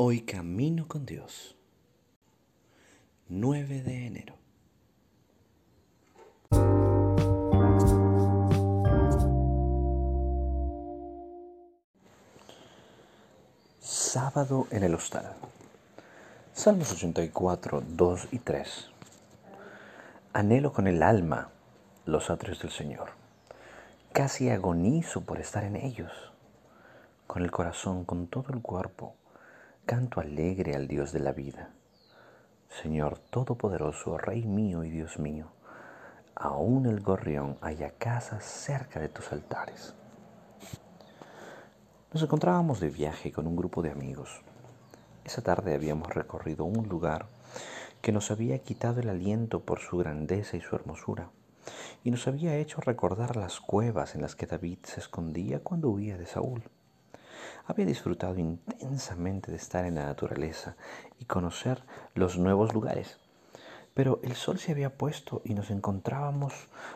Hoy camino con Dios. 9 de enero. Sábado en el hostal. Salmos 84, 2 y 3. Anhelo con el alma los atrios del Señor. Casi agonizo por estar en ellos. Con el corazón, con todo el cuerpo canto alegre al Dios de la vida. Señor Todopoderoso, Rey mío y Dios mío, aún el gorrión haya casas cerca de tus altares. Nos encontrábamos de viaje con un grupo de amigos. Esa tarde habíamos recorrido un lugar que nos había quitado el aliento por su grandeza y su hermosura, y nos había hecho recordar las cuevas en las que David se escondía cuando huía de Saúl. Había disfrutado intensamente de estar en la naturaleza y conocer los nuevos lugares. Pero el sol se había puesto y nos encontrábamos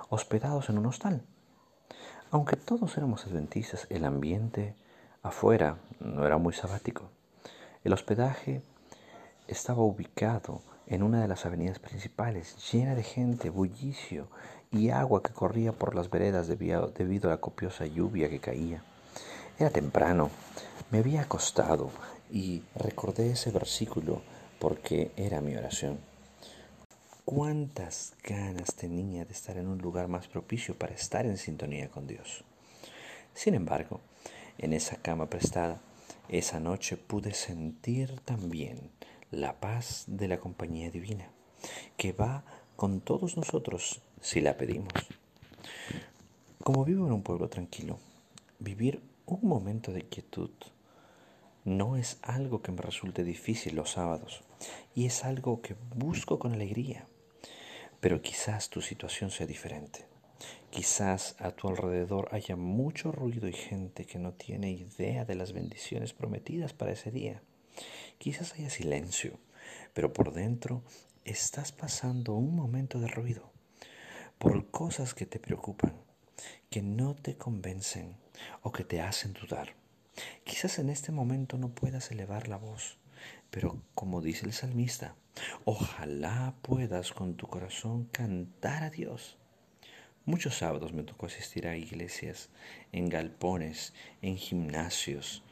hospedados en un hostal. Aunque todos éramos adventistas, el ambiente afuera no era muy sabático. El hospedaje estaba ubicado en una de las avenidas principales, llena de gente, bullicio y agua que corría por las veredas debido a la copiosa lluvia que caía. Era temprano, me había acostado y recordé ese versículo porque era mi oración. Cuántas ganas tenía de estar en un lugar más propicio para estar en sintonía con Dios. Sin embargo, en esa cama prestada, esa noche pude sentir también la paz de la compañía divina, que va con todos nosotros si la pedimos. Como vivo en un pueblo tranquilo, vivir un momento de quietud no es algo que me resulte difícil los sábados y es algo que busco con alegría. Pero quizás tu situación sea diferente. Quizás a tu alrededor haya mucho ruido y gente que no tiene idea de las bendiciones prometidas para ese día. Quizás haya silencio, pero por dentro estás pasando un momento de ruido por cosas que te preocupan, que no te convencen o que te hacen dudar. Quizás en este momento no puedas elevar la voz, pero como dice el salmista, ojalá puedas con tu corazón cantar a Dios. Muchos sábados me tocó asistir a iglesias, en galpones, en gimnasios.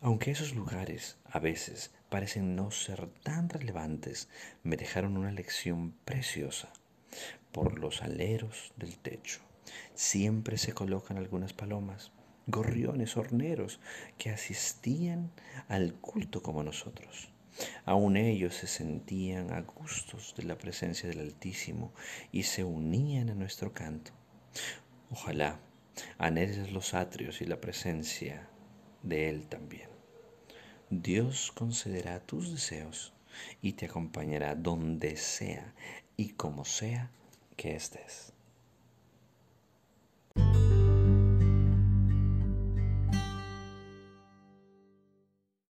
Aunque esos lugares a veces parecen no ser tan relevantes, me dejaron una lección preciosa por los aleros del techo. Siempre se colocan algunas palomas gorriones horneros que asistían al culto como nosotros. Aún ellos se sentían a gustos de la presencia del Altísimo y se unían a nuestro canto. Ojalá anheles los atrios y la presencia de Él también. Dios concederá tus deseos y te acompañará donde sea y como sea que estés.